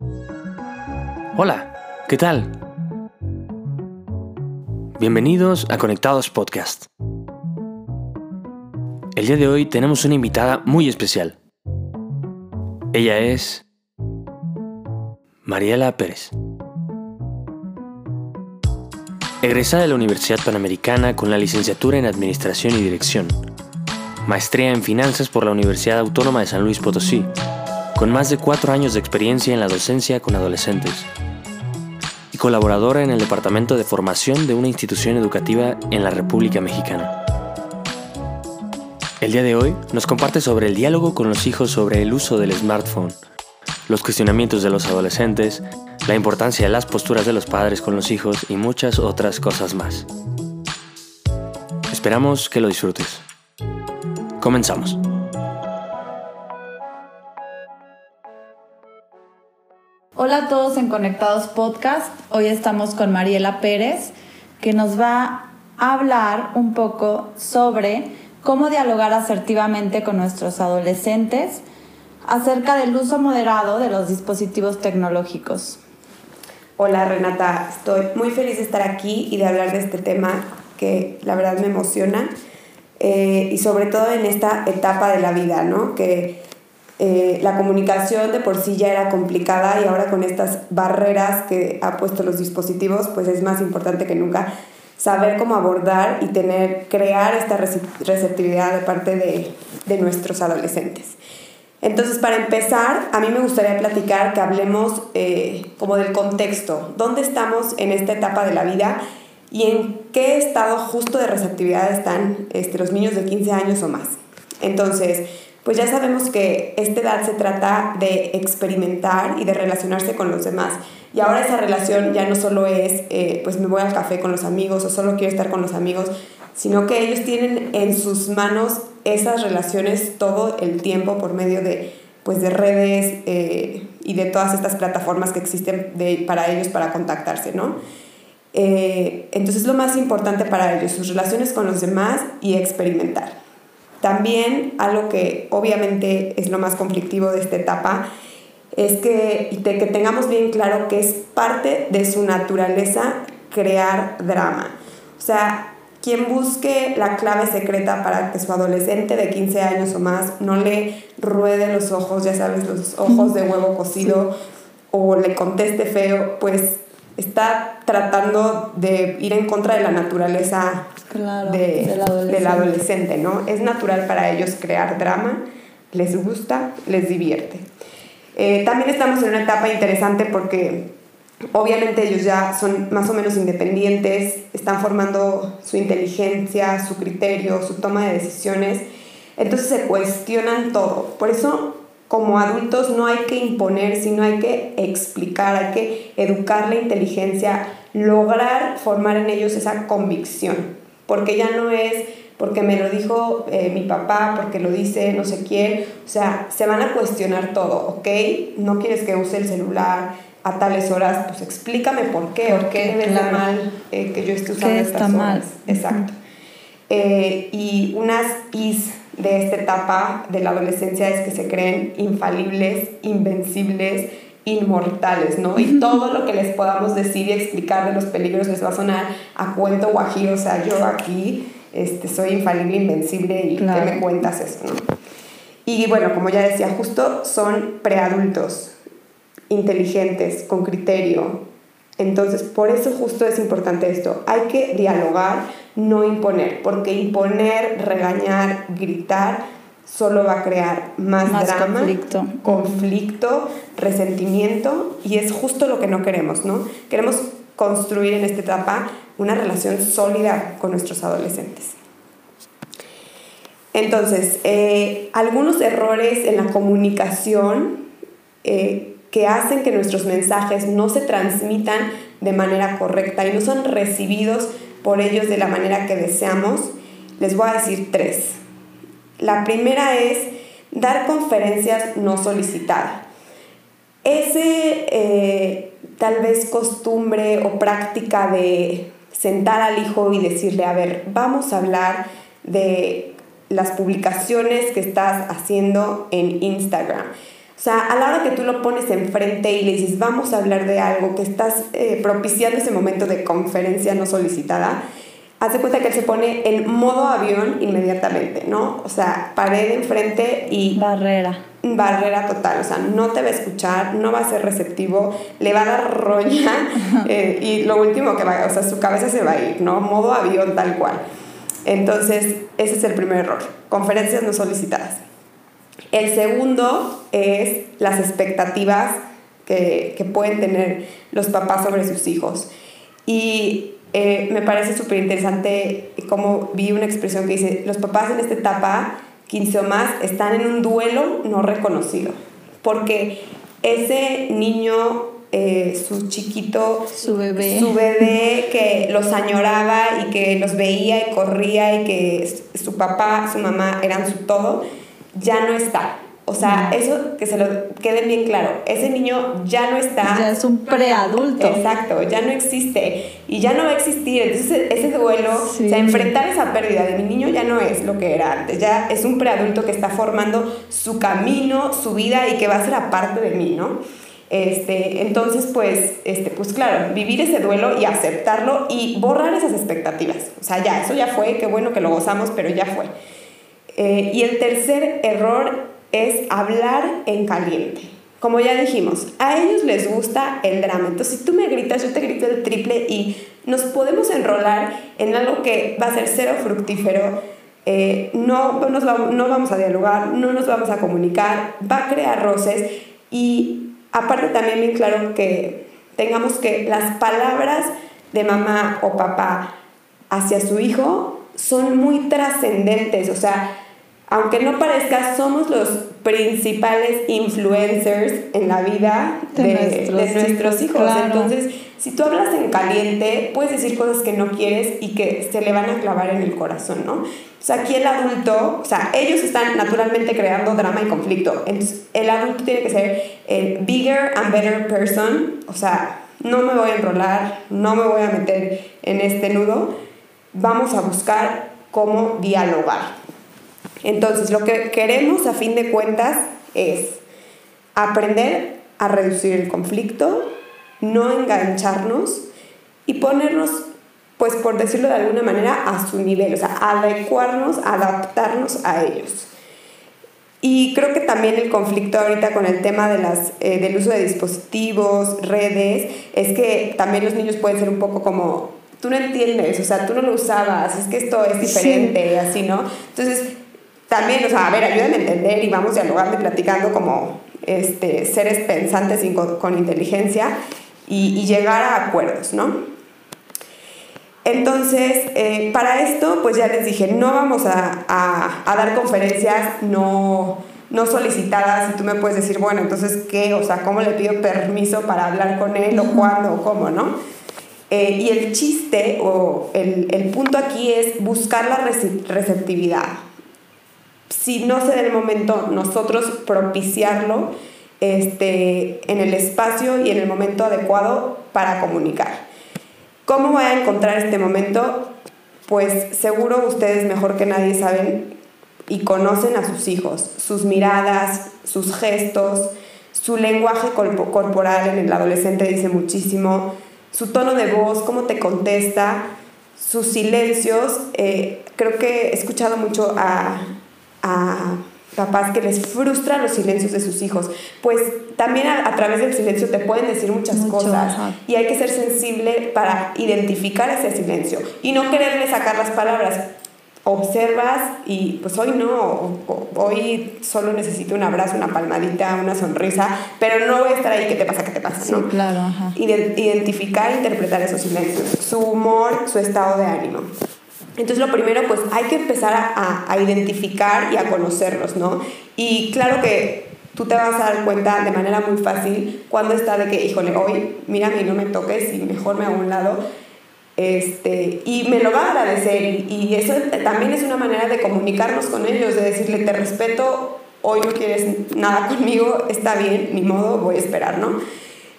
Hola, ¿qué tal? Bienvenidos a Conectados Podcast. El día de hoy tenemos una invitada muy especial. Ella es Mariela Pérez. Egresada de la Universidad Panamericana con la licenciatura en Administración y Dirección. Maestría en Finanzas por la Universidad Autónoma de San Luis Potosí con más de cuatro años de experiencia en la docencia con adolescentes y colaboradora en el Departamento de Formación de una institución educativa en la República Mexicana. El día de hoy nos comparte sobre el diálogo con los hijos sobre el uso del smartphone, los cuestionamientos de los adolescentes, la importancia de las posturas de los padres con los hijos y muchas otras cosas más. Esperamos que lo disfrutes. Comenzamos. Hola a todos en Conectados Podcast. Hoy estamos con Mariela Pérez, que nos va a hablar un poco sobre cómo dialogar asertivamente con nuestros adolescentes acerca del uso moderado de los dispositivos tecnológicos. Hola Renata, estoy muy feliz de estar aquí y de hablar de este tema que la verdad me emociona eh, y sobre todo en esta etapa de la vida, ¿no? Que eh, la comunicación de por sí ya era complicada y ahora con estas barreras que ha puesto los dispositivos, pues es más importante que nunca saber cómo abordar y tener, crear esta receptividad de parte de, de nuestros adolescentes. Entonces, para empezar, a mí me gustaría platicar que hablemos eh, como del contexto, dónde estamos en esta etapa de la vida y en qué estado justo de receptividad están este, los niños de 15 años o más. Entonces, pues ya sabemos que esta edad se trata de experimentar y de relacionarse con los demás. Y ahora esa relación ya no solo es, eh, pues me voy al café con los amigos o solo quiero estar con los amigos, sino que ellos tienen en sus manos esas relaciones todo el tiempo por medio de, pues de redes eh, y de todas estas plataformas que existen para ellos para contactarse, ¿no? Eh, entonces lo más importante para ellos, sus relaciones con los demás y experimentar. También algo que obviamente es lo más conflictivo de esta etapa es que, que tengamos bien claro que es parte de su naturaleza crear drama. O sea, quien busque la clave secreta para que su adolescente de 15 años o más no le ruede los ojos, ya sabes, los ojos de huevo cocido, o le conteste feo, pues está tratando de ir en contra de la naturaleza del, adolescente. ¿no? Es natural para ellos crear drama, les gusta, les divierte. Eh, también estamos en una etapa interesante porque obviamente ellos ya son más o menos independientes, están formando su inteligencia, su criterio, su toma de decisiones, entonces se cuestionan todo. Por eso como adultos no hay que imponer, sino hay que explicar, hay que educar la inteligencia, lograr formar en ellos esa convicción, porque ya no es porque me lo dijo eh, mi papá, porque lo dice no sé quién, o sea, se van a cuestionar todo, ¿ok? No quieres que use el celular a tales horas, pues explícame por qué, ¿Por qué ves mal eh, que yo esté usando ¿Qué estas Mal? Exacto. Eh, y unas is de esta etapa de la adolescencia es que se creen infalibles, invencibles, inmortales, ¿no? Y todo lo que les podamos decir y explicar de los peligros les va a sonar a cuento guajiro, o sea, yo aquí este, soy infalible, invencible y ¿qué me cuentas eso, no? Y bueno, como ya decía, justo son preadultos, inteligentes, con criterio. Entonces, por eso justo es importante esto. Hay que dialogar, no imponer, porque imponer, regañar, gritar, solo va a crear más, drama, conflicto. conflicto, resentimiento, y es justo lo que no queremos, ¿no? Queremos construir en esta etapa una relación sólida con nuestros adolescentes. Entonces, eh, algunos errores en la comunicación eh, que hacen que nuestros mensajes no se transmitan de manera correcta y no son recibidos por ellos de la manera que deseamos, les voy a decir tres. La primera es dar conferencias no solicitadas. Ese eh, tal vez costumbre o práctica de sentar al hijo y decirle, a ver, vamos a hablar de las publicaciones que estás haciendo en Instagram. O sea, a la hora que tú lo pones enfrente y le dices, vamos a hablar de algo, que estás eh, propiciando ese momento de conferencia no solicitada, haz de cuenta que él se pone en modo avión inmediatamente, ¿no? O sea, pared enfrente y... Barrera. Barrera total, o sea, no te va a escuchar, no va a ser receptivo, le va a dar roña eh, y lo último que va, o sea, su cabeza se va a ir, ¿no? Modo avión tal cual. Entonces, ese es el primer error, conferencias no solicitadas. El segundo es las expectativas que, que pueden tener los papás sobre sus hijos. Y eh, me parece súper interesante como vi una expresión que dice, los papás en esta etapa, 15 o más, están en un duelo no reconocido, porque ese niño, eh, su chiquito, su bebé. su bebé que los añoraba y que los veía y corría y que su papá, su mamá eran su todo, ya no está. O sea, eso que se lo quede bien claro. Ese niño ya no está. Ya es un preadulto. Exacto, ya no existe y ya no va a existir. Entonces, ese duelo, o sea, enfrentar esa pérdida de mi niño ya no es lo que era antes. Ya es un preadulto que está formando su camino, su vida y que va a ser aparte de mí, ¿no? Este, entonces, pues, este, pues claro, vivir ese duelo y aceptarlo y borrar esas expectativas. O sea, ya, eso ya fue, qué bueno que lo gozamos, pero ya fue. Eh, y el tercer error es hablar en caliente. Como ya dijimos, a ellos les gusta el drama. Entonces, si tú me gritas, yo te grito el triple y nos podemos enrolar en algo que va a ser cero fructífero. Eh, no, no vamos a dialogar, no nos vamos a comunicar, va a crear roces y aparte también bien claro que tengamos que las palabras de mamá o papá hacia su hijo son muy trascendentes, o sea, aunque no parezca, somos los principales influencers en la vida de, nuestros, hijos. Entonces, si tú hablas en caliente, puedes decir cosas que no quieres y que se le van a clavar en el corazón, ¿no? O sea, aquí el adulto, o sea, ellos están naturalmente creando drama y conflicto. Entonces, el adulto tiene que ser el bigger and better person, o sea, no me voy a enrolar, no me voy a meter en este nudo, vamos a buscar cómo dialogar. Entonces, lo que queremos a fin de cuentas es aprender a reducir el conflicto, no engancharnos y ponernos, pues por decirlo de alguna manera, a su nivel, o sea, adecuarnos, adaptarnos a ellos. Y creo que también el conflicto ahorita con el tema de las, eh, del uso de dispositivos, redes, es que también los niños pueden ser un poco como, tú no entiendes, o sea, tú no lo usabas, es que esto es diferente, así, ¿no? Entonces, también, o sea, a ver, ayúdenme a entender y vamos dialogando y platicando como este, seres pensantes con, inteligencia y, llegar a acuerdos, ¿no? Entonces, eh, para esto, pues ya les dije, no vamos a, a, dar conferencias no, no solicitadas y tú me puedes decir, bueno, entonces, ¿qué? O sea, ¿cómo le pido permiso para hablar con él o cuándo o cómo, no? Eh, y el chiste o el, el punto aquí es buscar la receptividad si no se da el momento, nosotros propiciarlo este, en el espacio y en el momento adecuado para comunicar. ¿Cómo voy a encontrar este momento? Pues seguro ustedes mejor que nadie saben y conocen a sus hijos, sus miradas, sus gestos, su lenguaje corporal en el adolescente dice muchísimo, su tono de voz, cómo te contesta, sus silencios. Eh, creo que he escuchado mucho a, a papás que les frustran los silencios de sus hijos, pues también a, través del silencio te pueden decir muchas cosas y hay que ser sensible para identificar ese silencio y no quererle sacar las palabras. Observas y pues hoy no, hoy solo necesito un abrazo, una palmadita, una sonrisa, pero no voy a estar ahí, ¿qué te pasa? ¿Qué te pasa? Sí, claro. Identificar e interpretar esos silencios, su humor, su estado de ánimo. Entonces lo primero, pues hay que empezar a, identificar y a conocerlos, ¿no? Y claro que tú te vas a dar cuenta de manera muy fácil cuando está de que, híjole, hoy mírame y no me toques y mejor me hago un lado. Este, y me lo va a agradecer y, eso también es una manera de comunicarnos con ellos, de decirle, te respeto, hoy no quieres nada conmigo, está bien, ni modo, voy a esperar, ¿no?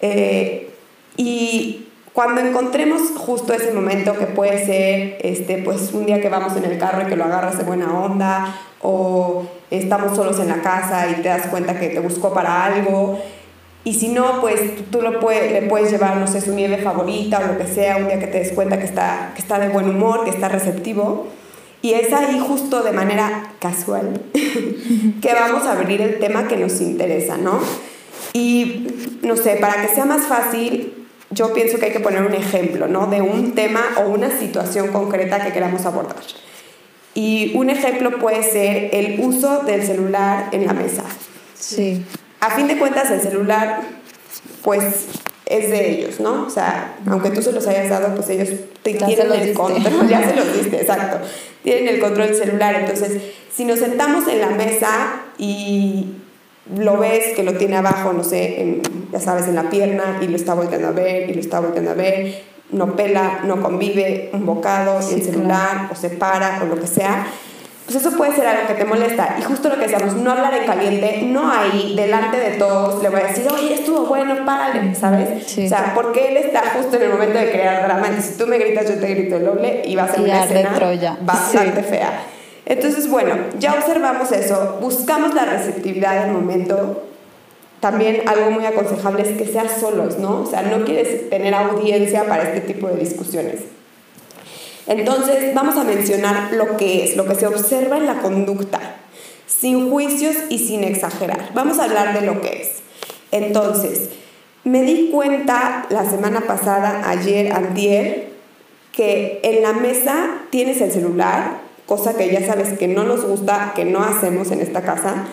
Eh, y cuando encontremos justo ese momento que puede ser este, pues un día que vamos en el carro y que lo agarras de buena onda o estamos solos en la casa y te das cuenta que te buscó para algo. Y si no, pues tú lo puedes, le puedes llevar, no sé, su nieve favorita o lo que sea, un día que te des cuenta que está, que está de buen humor, que está receptivo. Y es ahí justo de manera casual que vamos a abrir el tema que nos interesa, ¿no? Y no sé, para que sea más fácil, yo pienso que hay que poner un ejemplo, ¿no? De un tema o una situación concreta que queramos abordar. Y un ejemplo puede ser el uso del celular en la mesa. Sí. A fin de cuentas, el celular, pues es de ellos, ¿no? O sea, aunque tú se los hayas dado, pues ellos tienen el control, ya se los diste, exacto, tienen el control del celular. Entonces, si nos sentamos en la mesa y lo ves que lo tiene abajo, no sé, ya sabes, en la pierna y lo está volteando a ver y lo está volteando a ver, no pela, no convive un bocado, el celular o se para o lo que sea, pues eso puede ser algo que te molesta. Y justo lo que decíamos, no hablar en caliente, no ahí, delante de todos, le voy a decir, oye, estuvo bueno, párale, ¿sabes? O sea, porque él está justo en el momento de crear drama. Entonces, si tú me gritas, yo te grito el doble y va a ser una escena bastante fea. Entonces, bueno, ya observamos eso, buscamos la receptividad del momento. También algo muy aconsejable es que seas solos, ¿no? O sea, no quieres tener audiencia para este tipo de discusiones. Entonces, vamos a mencionar lo que es, lo que se observa en la conducta, sin juicios y sin exagerar. Vamos a hablar de lo que es. Entonces, me di cuenta la semana pasada, ayer, antier, que en la mesa tienes el celular, cosa que ya sabes que no nos gusta, que no hacemos en esta casa.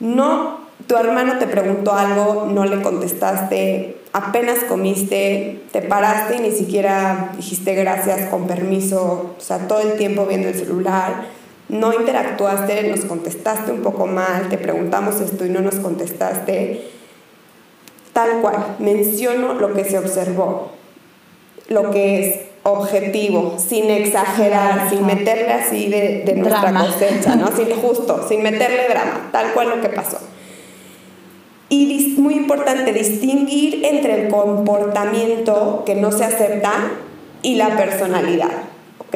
No, tu hermano te preguntó algo, no le contestaste, apenas comiste, te paraste y ni siquiera dijiste gracias, con permiso, o sea, todo el tiempo viendo el celular, no interactuaste, nos contestaste un poco mal, te preguntamos esto y no nos contestaste. Tal cual, menciono lo que se observó, lo que es objetivo, sin exagerar, sin meterle así de, de nuestra cosecha, ¿no? Sin, justo, sin meterle drama, tal cual lo que pasó. Y muy importante distinguir entre el comportamiento que no se acepta y la personalidad. ¿ok?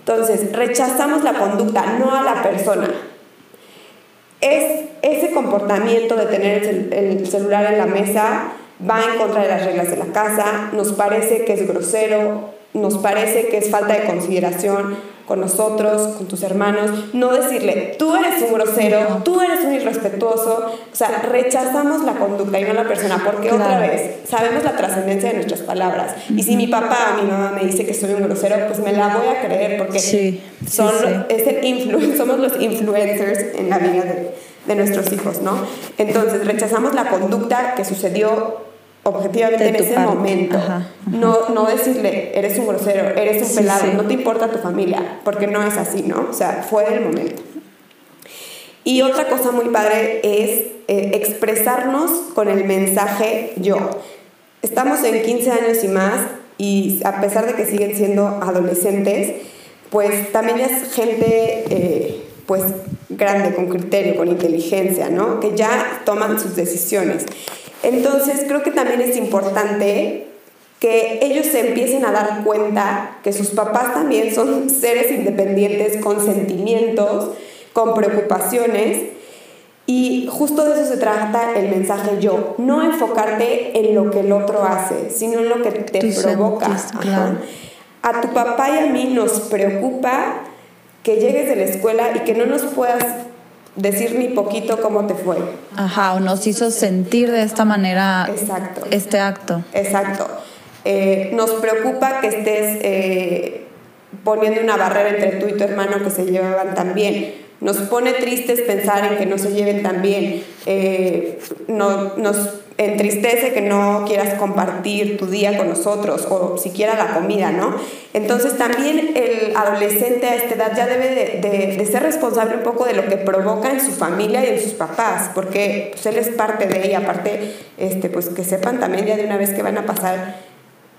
Entonces, rechazamos la conducta, no a la persona. Es ese comportamiento de tener el celular en la mesa va en contra de las reglas de la casa, nos parece que es grosero, nos parece que es falta de consideración, con nosotros, con tus hermanos, no decirle, tú eres un grosero, tú eres un irrespetuoso, o sea, rechazamos la conducta y no la persona, porque otra vez, sabemos la trascendencia de nuestras palabras, y si mi papá o mi mamá me dice que soy un grosero, pues me la voy a creer, porque son, Es el somos los influencers en la vida de, de nuestros hijos, ¿no? Entonces, rechazamos la conducta que sucedió objetivamente en ese momento. No, no decirle, eres un grosero, eres un pelado, no te importa tu familia, porque no es así, ¿no? O sea, fue el momento. Y otra cosa muy padre es eh, expresarnos con el mensaje yo. Estamos en 15 años y más y a pesar de que siguen siendo adolescentes, pues también es gente eh, pues grande, con criterio, con inteligencia, ¿no? Que ya toman sus decisiones. Entonces creo que también es importante que ellos se empiecen a dar cuenta que sus papás también son seres independientes con sentimientos, con preocupaciones. Y justo de eso se trata el mensaje yo, no enfocarte en lo que el otro hace, sino en lo que te provoca. A tu papá y a mí nos preocupa que llegues de la escuela y que no nos puedas decir ni poquito cómo te fue. Ajá, o nos hizo sentir de esta manera Exacto. este acto. Exacto. Eh, nos preocupa que estés eh, poniendo una barrera entre tú y tu hermano que se llevaban tan bien. Nos pone tristes pensar en que no se lleven tan bien. Eh, no, nos entristece que no quieras compartir tu día con nosotros o siquiera la comida, ¿no? Entonces también el adolescente a esta edad ya debe de, ser responsable un poco de lo que provoca en su familia y en sus papás, porque pues, él es parte de ella, aparte, este, pues que sepan también ya de una vez que van a pasar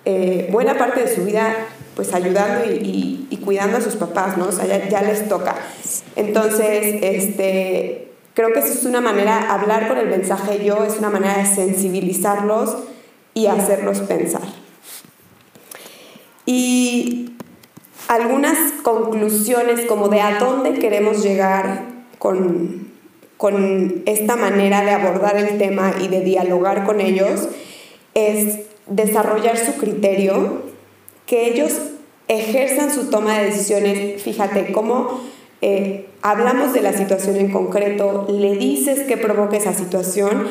eh, buena parte de su vida pues ayudando y, cuidando a sus papás, ¿no? Ya, ya les toca. Entonces, este Creo que eso es una manera, hablar con el mensaje yo es una manera de sensibilizarlos y hacerlos pensar. Y algunas conclusiones como de a dónde queremos llegar con, con esta manera de abordar el tema y de dialogar con ellos es desarrollar su criterio, que ellos ejerzan su toma de decisiones. Fíjate cómo eh, hablamos de la situación en concreto, le dices que provoca esa situación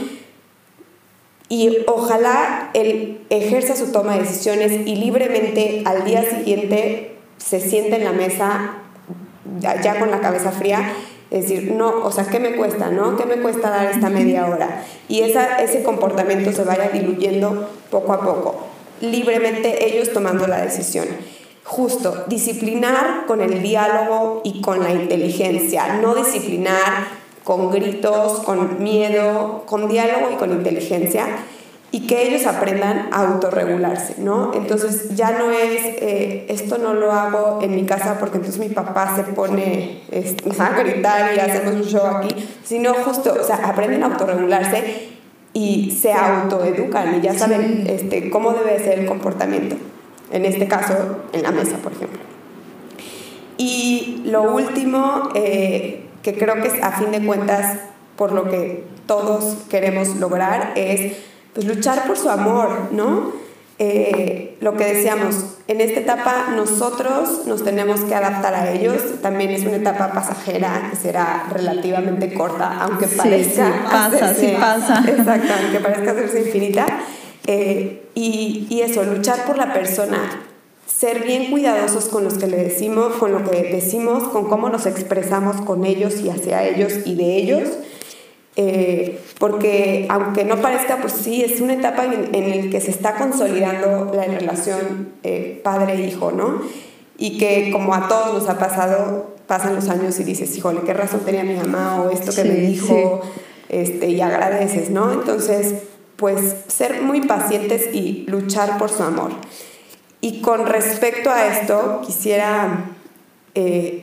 y ojalá él ejerza su toma de decisiones y libremente al día siguiente se siente en la mesa ya con la cabeza fría es decir, no, o sea, ¿qué me cuesta, no? ¿Qué me cuesta dar esta media hora? Y esa, ese comportamiento se vaya diluyendo poco a poco, libremente ellos tomando la decisión. Justo, disciplinar con el diálogo y con la inteligencia, no disciplinar con gritos, con miedo, con diálogo y con inteligencia y que ellos aprendan a autorregularse, ¿no? Entonces ya no es, eh, esto no lo hago en mi casa porque entonces mi papá se pone este, a gritar y hacemos un show aquí, sino justo, o sea, aprenden a autorregularse y se autoeducan y ya saben este, cómo debe ser el comportamiento, en este caso en la mesa, por ejemplo. Y lo último, eh, que creo que es a fin de cuentas por lo que todos queremos lograr, es pues luchar por su amor, ¿no? Eh, lo que decíamos, en esta etapa nosotros nos tenemos que adaptar a ellos, también es una etapa pasajera que será relativamente corta, aunque parezca sí, pasa, sí pasa. Exacto, aunque parezca hacerse infinita. Eh, y, y eso, luchar por la persona, ser bien cuidadosos con los que le decimos, con lo que decimos, con cómo nos expresamos con ellos y hacia ellos y de ellos. Eh, porque aunque no parezca, pues sí, es una etapa en, en la que se está consolidando la relación eh, padre-hijo, ¿no? Y que como a todos nos ha pasado, pasan los años y dices, híjole, qué razón tenía mi mamá o esto que me dijo, este, y agradeces, ¿no? Entonces, pues ser muy pacientes y luchar por su amor. Y con respecto a esto, quisiera eh,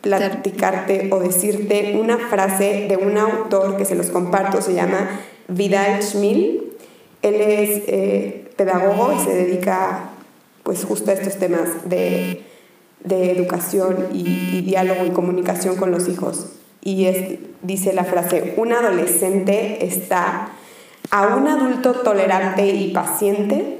platicarte o decirte una frase de un autor que se los comparto, se llama Vidal Schmil. Él es eh, pedagogo y se dedica pues justo a estos temas de, de educación y, y, diálogo y comunicación con los hijos. Y es, dice la frase, un adolescente está a un adulto tolerante y paciente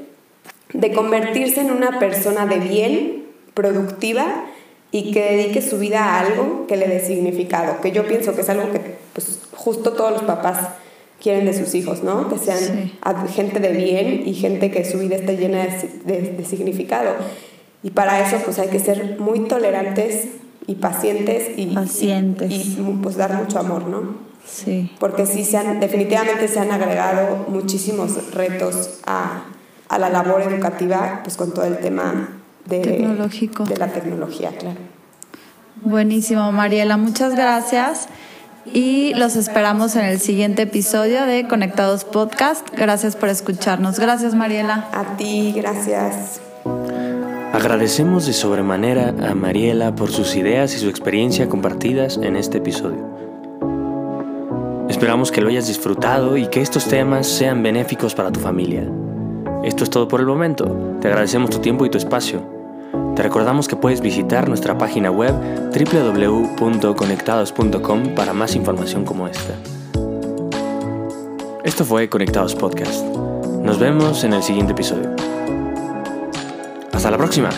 de convertirse en una persona de bien, productiva y que dedique su vida a algo que le dé significado, que yo pienso que es algo que pues, justo todos los papás quieren de sus hijos, ¿no? Que sean sí. gente de bien y gente que su vida esté llena de, de, de, significado. Y para eso pues hay que ser muy tolerantes y pacientes y, pacientes. y, y pues dar mucho amor, ¿no? Sí. Porque sí, se han, definitivamente se han agregado muchísimos retos a, a la labor educativa, pues con todo el tema de, Tecnológico. de la tecnología, claro. Buenísimo, Mariela, muchas gracias. Y los esperamos en el siguiente episodio de Conectados Podcast. Gracias por escucharnos. Gracias, Mariela. A ti, gracias. Agradecemos de sobremanera a Mariela por sus ideas y su experiencia compartidas en este episodio. Esperamos que lo hayas disfrutado y que estos temas sean benéficos para tu familia. Esto es todo por el momento. Te agradecemos tu tiempo y tu espacio. Te recordamos que puedes visitar nuestra página web www.conectados.com para más información como esta. Esto fue Conectados Podcast. Nos vemos en el siguiente episodio. Hasta la próxima.